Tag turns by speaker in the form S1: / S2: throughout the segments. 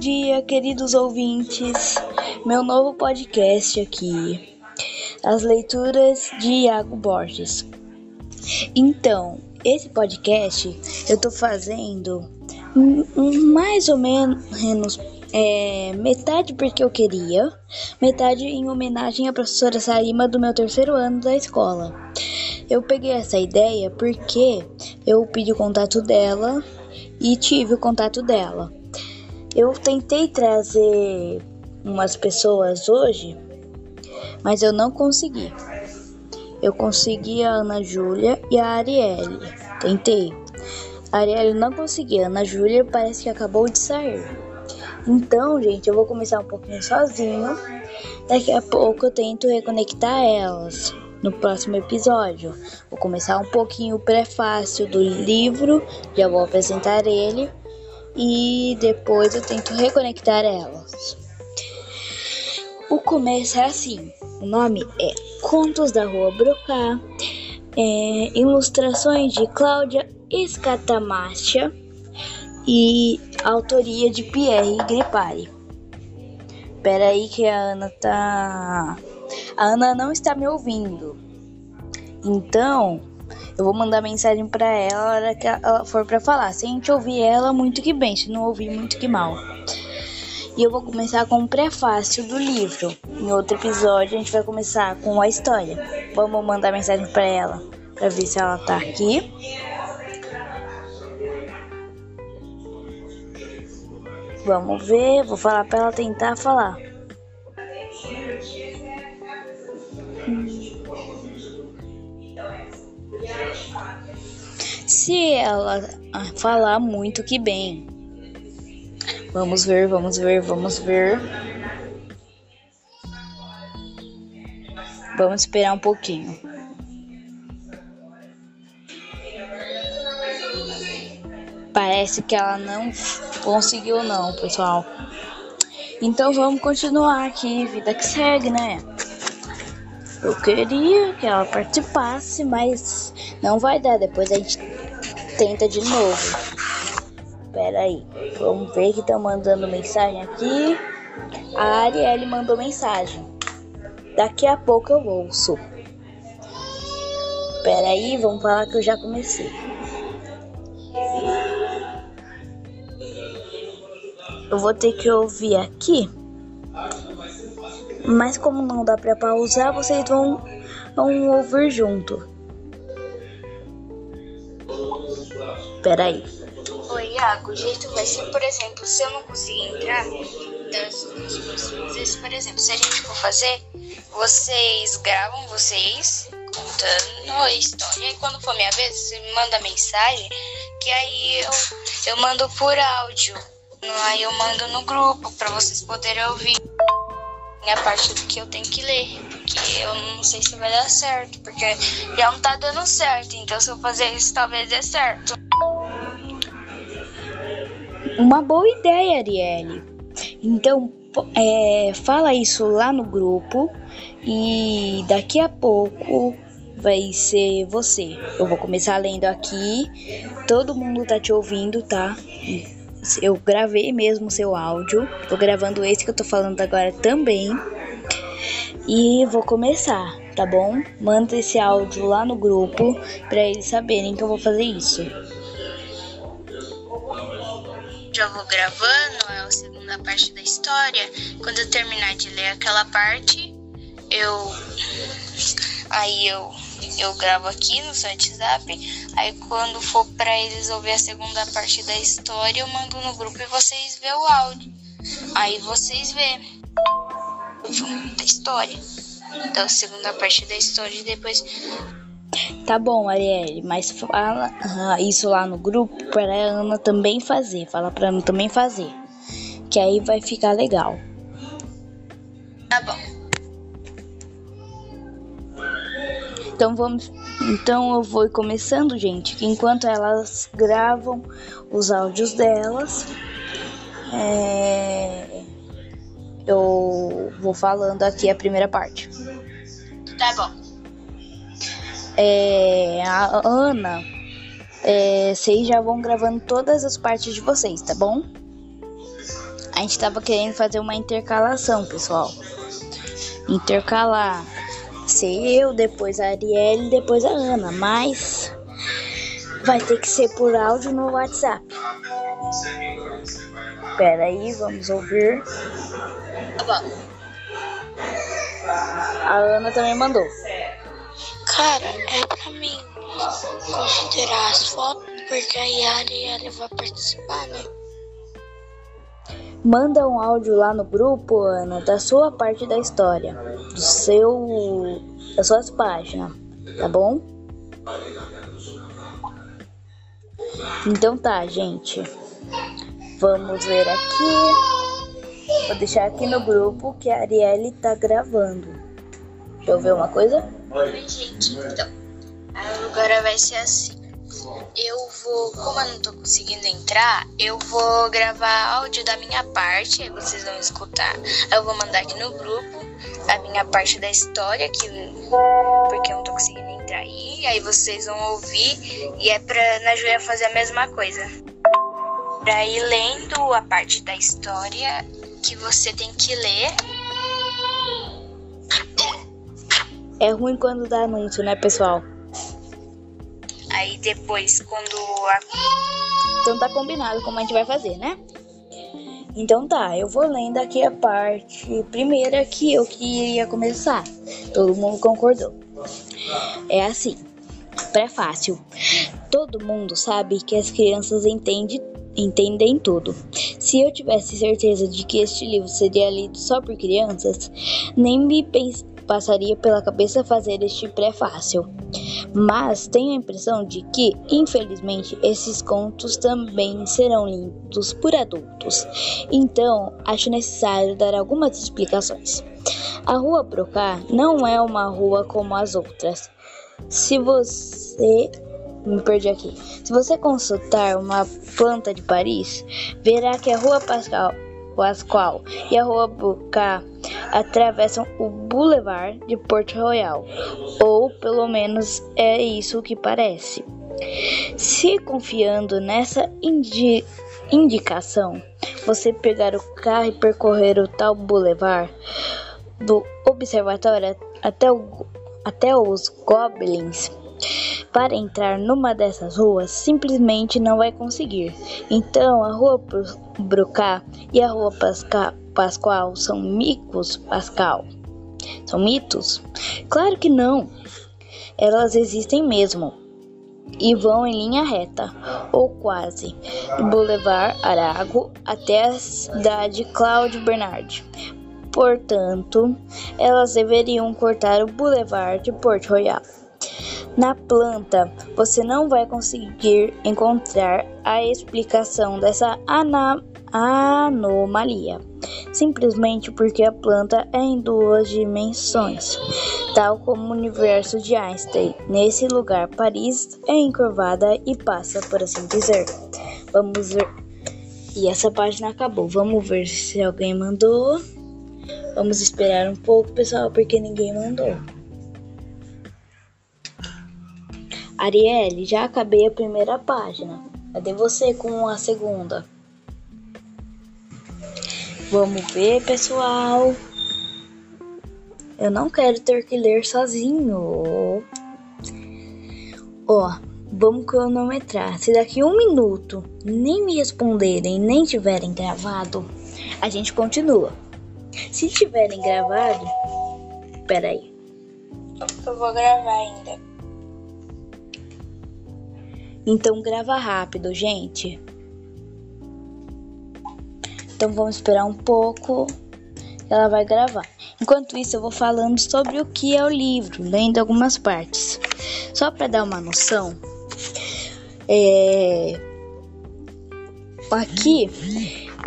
S1: dia, queridos ouvintes. Meu novo podcast aqui. As leituras de Iago Borges. Então, esse podcast eu tô fazendo mais ou menos é, metade porque eu queria, metade em homenagem à professora Sarima do meu terceiro ano da escola. Eu peguei essa ideia porque eu pedi o contato dela e tive o contato dela. Eu tentei trazer umas pessoas hoje, mas eu não consegui. Eu consegui a Ana Júlia e a Arielle. Tentei. A Arielle não consegui. A Ana Júlia parece que acabou de sair. Então, gente, eu vou começar um pouquinho sozinho. Daqui a pouco eu tento reconectar elas no próximo episódio. Vou começar um pouquinho o prefácio do livro, já vou apresentar ele e depois eu tento reconectar elas. O começo é assim: o nome é Contos da Rua Brocá, é, ilustrações de Cláudia Escatamacha e autoria de Pierre Gripari. Espera aí que a Ana tá a Ana não está me ouvindo. Então, eu vou mandar mensagem para ela na hora que ela for para falar. Se a gente ouvir ela, muito que bem. Se não ouvir, muito que mal. E eu vou começar com o prefácio do livro. Em outro episódio, a gente vai começar com a história. Vamos mandar mensagem para ela para ver se ela tá aqui. Vamos ver, vou falar para ela tentar falar. Se ela falar muito que bem. Vamos ver, vamos ver, vamos ver. Vamos esperar um pouquinho. Parece que ela não conseguiu não, pessoal. Então vamos continuar aqui, vida que segue, né? Eu queria que ela participasse, mas não vai dar. Depois a gente tenta de novo. Pera aí, vamos ver que estão mandando mensagem aqui. A Arielle mandou mensagem. Daqui a pouco eu ouço. Pera aí, vamos falar que eu já comecei. Eu vou ter que ouvir aqui mas como não dá para pausar, vocês vão, vão ouvir junto. Peraí.
S2: Oi, Iago, o jeito vai ser, por exemplo, se eu não conseguir entrar, das duas vezes, por exemplo, se a gente for fazer, vocês gravam vocês contando a história e quando for minha vez, você me manda mensagem que aí eu, eu mando por áudio. Aí eu mando no grupo para vocês poderem ouvir a parte do que eu tenho que ler, porque eu não sei se vai dar certo, porque já não tá dando certo, então se eu fazer isso talvez dê certo.
S1: Uma boa ideia, Arielle. Então, é, fala isso lá no grupo e daqui a pouco vai ser você. Eu vou começar lendo aqui. Todo mundo tá te ouvindo, tá? eu gravei mesmo seu áudio. Tô gravando esse que eu tô falando agora também. E vou começar, tá bom? Manda esse áudio lá no grupo para eles saberem que eu vou fazer isso.
S2: Já vou gravando, é a segunda parte da história. Quando eu terminar de ler aquela parte, eu aí eu eu gravo aqui no seu WhatsApp. Aí quando for para eles ouvir a segunda parte da história, eu mando no grupo e vocês vê o áudio. Aí vocês vê da história. Então, segunda parte da história e depois
S1: Tá bom, Arielle, mas fala uh, isso lá no grupo para a Ana também fazer. Fala para Ana também fazer. Que aí vai ficar legal.
S2: Tá bom.
S1: Então vamos, então eu vou começando, gente, que enquanto elas gravam os áudios delas, é, eu vou falando aqui a primeira parte.
S2: Tá bom.
S1: É, a Ana, é, vocês já vão gravando todas as partes de vocês, tá bom? A gente tava querendo fazer uma intercalação, pessoal. Intercalar. Ser eu, depois a Arielle, depois a Ana. Mas vai ter que ser por áudio no WhatsApp. Pera aí, vamos ouvir.
S2: Tá.
S1: A Ana também mandou.
S2: Cara, é pra mim considerar as fotos, porque a Arielle vai participar, né?
S1: Manda um áudio lá no grupo, Ana, da sua parte da história, do seu, das suas páginas, tá bom? Então tá, gente. Vamos ver aqui. Vou deixar aqui no grupo que a Arielle tá gravando. Deixa eu ver uma coisa.
S2: Oi, gente, então. Agora vai ser assim. Eu vou, como eu não tô conseguindo entrar, eu vou gravar áudio da minha parte, aí vocês vão escutar. Eu vou mandar aqui no grupo a minha parte da história, que, porque eu não tô conseguindo entrar aí, aí vocês vão ouvir e é pra na Júlia fazer a mesma coisa. Pra ir lendo a parte da história que você tem que ler.
S1: É ruim quando dá anúncio, né, pessoal?
S2: Aí depois, quando a
S1: Então tá combinado como a gente vai fazer, né? Então tá, eu vou lendo aqui a parte primeira que eu queria começar. Todo mundo concordou. É assim, prefácio. Todo mundo sabe que as crianças entendem, entendem tudo. Se eu tivesse certeza de que este livro seria lido só por crianças, nem me pens- passaria pela cabeça fazer este prefácio. Mas tenho a impressão de que, infelizmente, esses contos também serão lidos por adultos. Então, acho necessário dar algumas explicações. A Rua Brocá não é uma rua como as outras. Se você. Me perdi aqui. Se você consultar uma planta de Paris, verá que a Rua Pascal, Pascoal e a Rua Brocá atravessam o Boulevard de Porto Royal, ou pelo menos é isso que parece. Se confiando nessa indi- indicação, você pegar o carro e percorrer o tal Boulevard do observatório até, o- até os Goblins, para entrar numa dessas ruas, simplesmente não vai conseguir. Então, a Rua Bru- Brucá e a Rua Pasca- Pascoal são micos Pascal? São mitos? Claro que não. Elas existem mesmo e vão em linha reta, ou quase, do Boulevard Arago até a cidade Cláudio Bernard. Portanto, elas deveriam cortar o Boulevard de Porto Royal. Na planta, você não vai conseguir encontrar a explicação dessa anomalia, simplesmente porque a planta é em duas dimensões, tal como o universo de Einstein. Nesse lugar, Paris é encurvada e passa, por assim dizer. Vamos ver. E essa página acabou. Vamos ver se alguém mandou. Vamos esperar um pouco, pessoal, porque ninguém mandou. Arielle, já acabei a primeira página. Cadê você com a segunda? Vamos ver, pessoal. Eu não quero ter que ler sozinho. Ó, vamos cronometrar. Se daqui um minuto nem me responderem, nem tiverem gravado, a gente continua. Se tiverem gravado, peraí.
S2: eu vou gravar ainda.
S1: Então grava rápido, gente. Então vamos esperar um pouco. Ela vai gravar. Enquanto isso, eu vou falando sobre o que é o livro, lendo algumas partes. Só para dar uma noção, é... aqui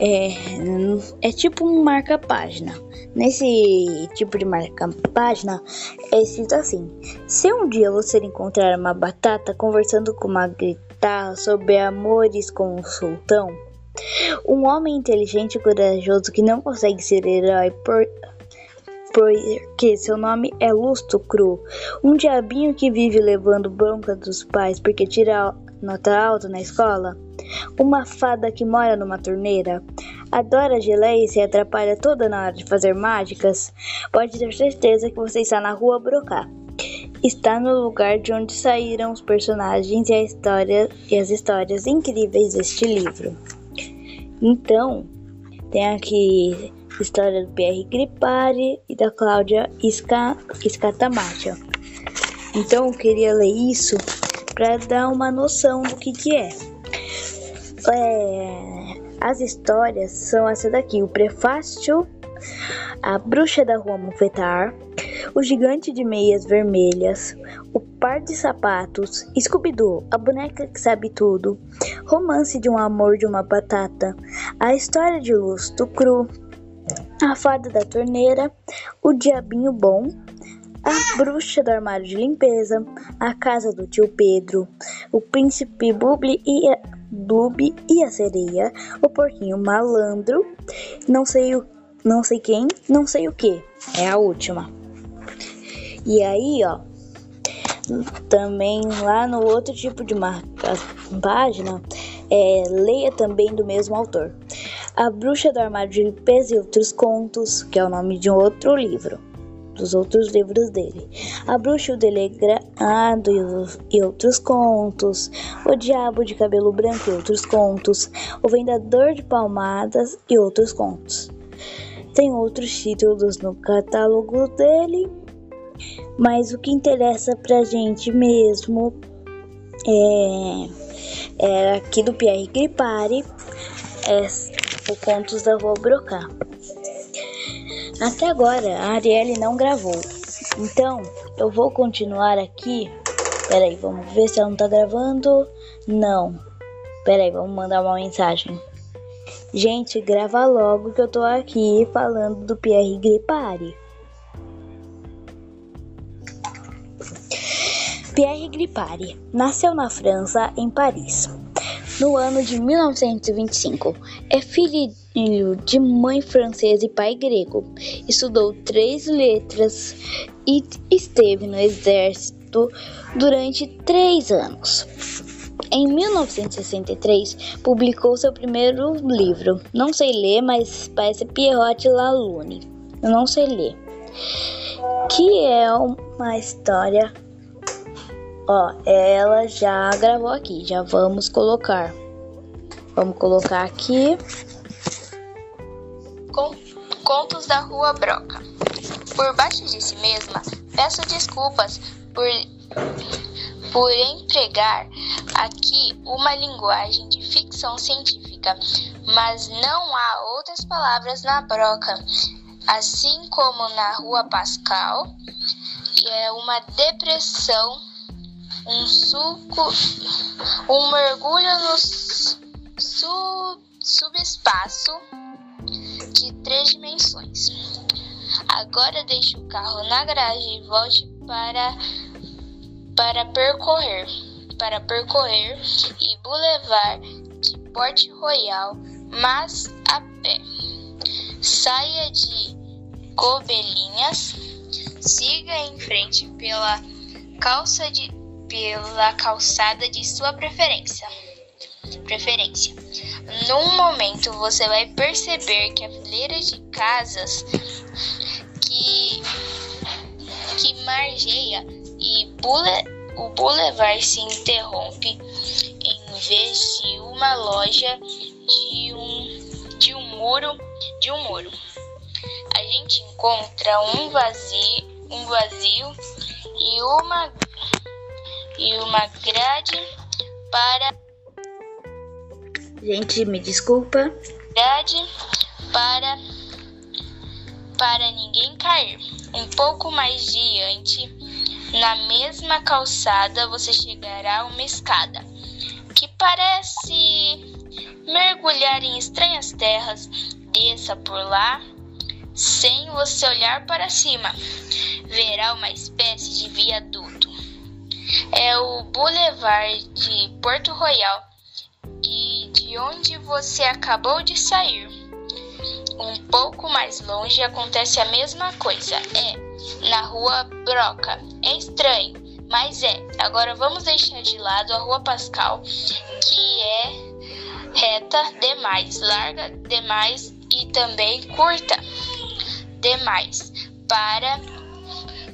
S1: é, é tipo um marca-página. Nesse tipo de marca-página é escrito assim: Se um dia você encontrar uma batata conversando com uma guitarra sobre amores com um sultão, um homem inteligente e corajoso que não consegue ser herói por porque seu nome é Lusto Cru, um diabinho que vive levando bronca dos pais porque tira nota alta na escola? Uma fada que mora numa torneira? Adora geleia e se atrapalha toda na hora de fazer mágicas? Pode ter certeza que você está na rua Brocá. Está no lugar de onde saíram os personagens e, a história, e as histórias incríveis deste livro. Então, tem aqui história do Pierre Gripari e da Cláudia Escatamacha. Então, eu queria ler isso para dar uma noção do que, que é. é as histórias são essa daqui: o prefácio, a bruxa da rua Mufetar, o gigante de meias vermelhas, o par de sapatos, Scooby-Doo, a boneca que sabe tudo, romance de um amor de uma batata, a história de Lusto Cru, a fada da torneira, o diabinho bom, a bruxa do armário de limpeza, a casa do tio Pedro, o príncipe Bubble e a Blube e a sereia, o porquinho malandro, não sei o não sei quem, não sei o que. É a última. E aí, ó, também lá no outro tipo de marca, página, é, leia também do mesmo autor. A Bruxa do Armário de Limpeza e Outros Contos, que é o nome de um outro livro dos outros livros dele. A Bruxa o Delegado e outros contos, O Diabo de Cabelo Branco e outros contos, O Vendedor de Palmadas e outros contos. Tem outros títulos no catálogo dele, mas o que interessa pra gente mesmo é, é aqui do Pierre Gripari, é o Contos da Rua Brocá. Até agora a Arielle não gravou. Então eu vou continuar aqui. Peraí, vamos ver se ela não tá gravando. Não. Peraí, vamos mandar uma mensagem. Gente, grava logo que eu tô aqui falando do Pierre Gripari. Pierre Gripari nasceu na França, em Paris no ano de 1925. É filho de mãe francesa e pai grego. Estudou três letras e esteve no exército durante três anos. Em 1963, publicou seu primeiro livro. Não sei ler, mas parece Pierrot Lalune. Eu não sei ler. Que é uma história Ó, ela já gravou aqui, já vamos colocar. Vamos colocar aqui.
S2: Contos da Rua Broca. Por baixo de si mesma, peço desculpas por, por empregar aqui uma linguagem de ficção científica, mas não há outras palavras na broca, assim como na Rua Pascal, é uma depressão um suco, um mergulho no sub, subespaço de três dimensões. Agora deixe o carro na garagem e volte para para percorrer para percorrer e Boulevard de Port Royal, mas a pé. Saia de Cobelinhas, siga em frente pela calça de pela calçada de sua preferência. Preferência. Num momento você vai perceber que a fileira de casas que que margeia e bule, o boulevard se interrompe em vez de uma loja de um de um muro de um muro. A gente encontra um vazio, um vazio e uma e uma grade para.
S1: Gente, me desculpa.
S2: Grade para para ninguém cair. Um pouco mais diante, na mesma calçada, você chegará a uma escada que parece mergulhar em estranhas terras. Desça por lá sem você olhar para cima. Verá uma espécie de viaduto é o Boulevard de Porto Royal e de onde você acabou de sair. Um pouco mais longe acontece a mesma coisa. É na rua Broca. É estranho, Mas é, agora vamos deixar de lado a Rua Pascal, que é reta demais, larga demais e também curta demais para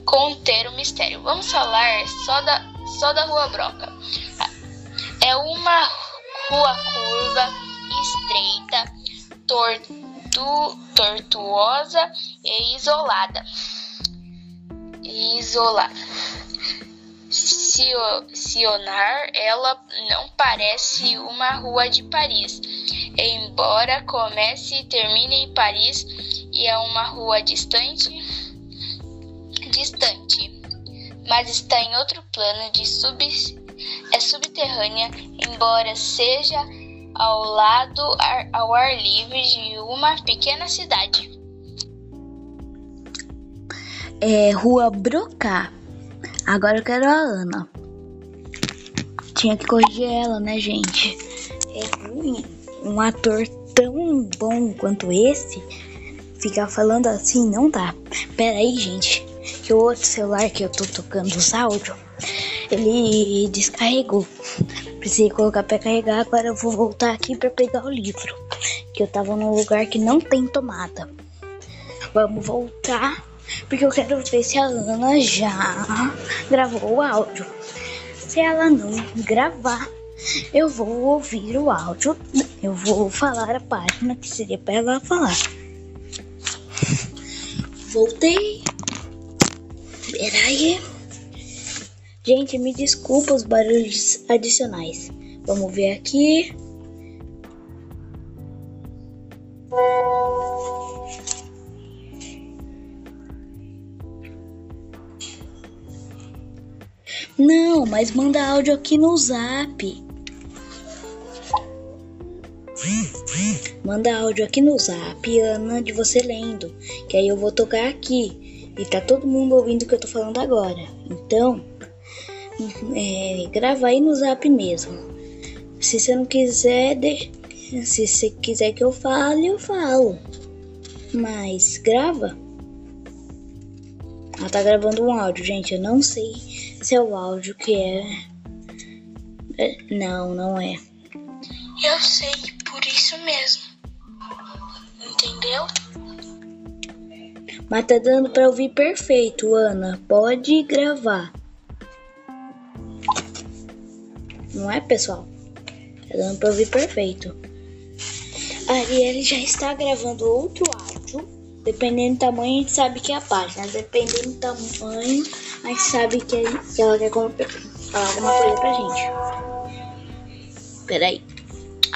S2: conter o mistério. Vamos falar só da, só da Rua Broca. É uma rua curva, estreita, tortu, tortuosa e isolada. Isolada. Sionar, ela não parece uma rua de Paris, embora comece e termine em Paris e é uma rua distante, distante, mas está em outro plano de sub, é subterrânea, embora seja ao lado ao ar livre de uma pequena cidade.
S1: É Rua Brocá. Agora eu quero a Ana. Tinha que corrigir ela, né, gente? É ruim um ator tão bom quanto esse ficar falando assim não dá. Pera aí, gente, que o outro celular que eu tô tocando os áudios, ele descarregou. Precisei colocar para carregar, agora eu vou voltar aqui para pegar o livro, que eu tava num lugar que não tem tomada. Vamos voltar, porque eu quero ver se a Ana já gravou o áudio. Se ela não gravar, eu vou ouvir o áudio, eu vou falar a página que seria para ela falar. Voltei. Peraí. Gente, me desculpa os barulhos adicionais. Vamos ver aqui. Não, mas manda áudio aqui no zap. Manda áudio aqui no zap, Ana, de você lendo. Que aí eu vou tocar aqui. E tá todo mundo ouvindo o que eu tô falando agora. Então, é, grava aí no zap mesmo. Se você não quiser, se você quiser que eu fale, eu falo. Mas grava. Ela tá gravando um áudio, gente. Eu não sei se é o áudio que é. é não, não é.
S2: Eu sei, por isso mesmo.
S1: Mas tá dando pra ouvir perfeito, Ana. Pode gravar. Não é, pessoal? Tá dando pra ouvir perfeito. A Arielle já está gravando outro áudio. Dependendo do tamanho, a gente sabe que é a página. Dependendo do tamanho, a gente sabe que, ela quer falar alguma coisa pra gente. Peraí.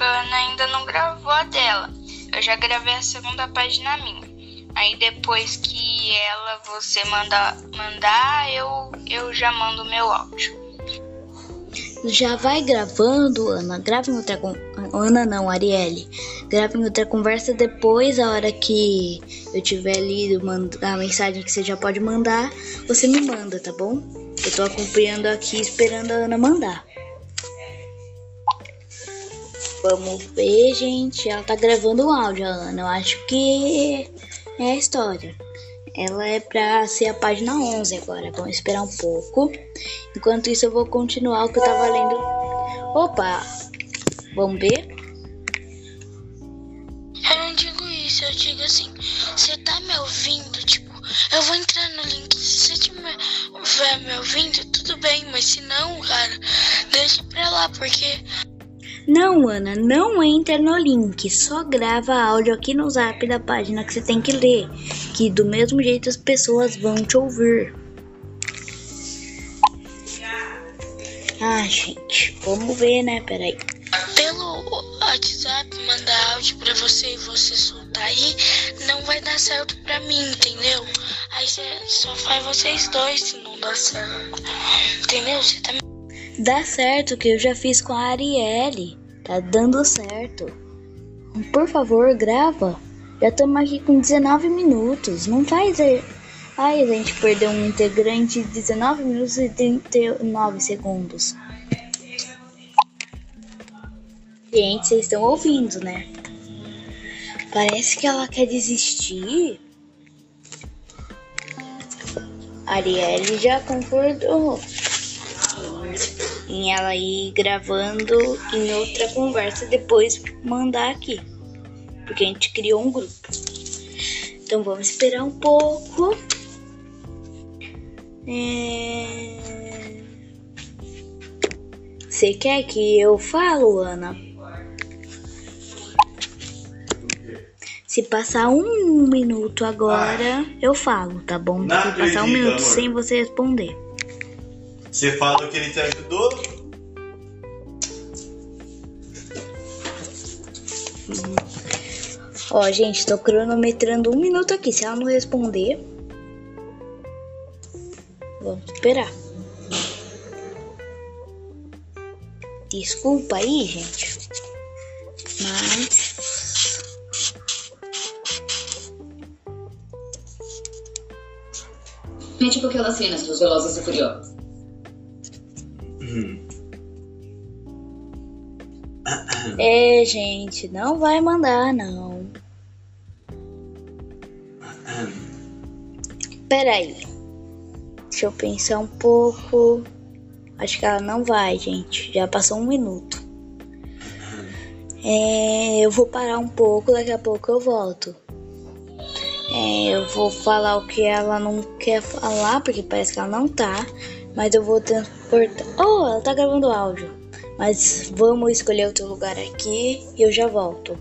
S2: Ana ainda não gravou a dela. Eu já gravei a segunda página minha. Aí depois que ela você manda, mandar, eu, eu já mando meu áudio.
S1: Já vai gravando, Ana. Grava em outra Ana não, Arielle. Grava em outra conversa depois, a hora que eu tiver lido a mensagem que você já pode mandar, você me manda, tá bom? Eu tô acompanhando aqui esperando a Ana mandar. Vamos ver, gente. Ela tá gravando o áudio, Ana. Eu acho que é a história. Ela é pra ser a página 11 agora. Vamos esperar um pouco. Enquanto isso, eu vou continuar o que eu tava lendo. Opa! Vamos ver?
S2: Eu não digo isso, eu digo assim: você tá me ouvindo? Tipo, eu vou entrar no link. Se você estiver me ouvindo, tudo bem, mas se não, cara, deixa pra lá, porque
S1: não, Ana, não entra no link, só grava áudio aqui no zap da página que você tem que ler, que do mesmo jeito as pessoas vão te ouvir. Ah, gente, vamos ver, né? Peraí.
S2: Pelo WhatsApp, mandar áudio pra você e você soltar aí, não vai dar certo pra mim, entendeu? Aí você só faz vocês dois se não dá certo. Entendeu? Você tá
S1: Dá certo que eu já fiz com a Arielle. Tá dando certo. Por favor, grava. Já estamos aqui com 19 minutos. Não faz. Ai, a gente perdeu um integrante de 19 minutos e 39 segundos. Gente, vocês estão ouvindo, né? Parece que ela quer desistir. Arielle já concordou. Em ela ir gravando em outra conversa depois mandar aqui. Porque a gente criou um grupo. Então vamos esperar um pouco. É... Você quer que eu falo, Ana? Se passar um minuto agora, eu falo, tá bom? Se passar um minuto sem você responder.
S3: Você falou que ele te ajudou?
S1: Ó, gente, tô cronometrando um minuto aqui. Se ela não responder, vamos esperar. Desculpa aí, gente. Mas
S4: É tipo aquelas cenas dos Velozes e Furiosos.
S1: É, gente, não vai mandar não. Peraí. Deixa eu pensar um pouco. Acho que ela não vai, gente. Já passou um minuto. É, eu vou parar um pouco, daqui a pouco eu volto. É, eu vou falar o que ela não quer falar, porque parece que ela não tá. Mas eu vou transportar. Oh, ela tá gravando áudio. Mas vamos escolher outro lugar aqui e eu já volto.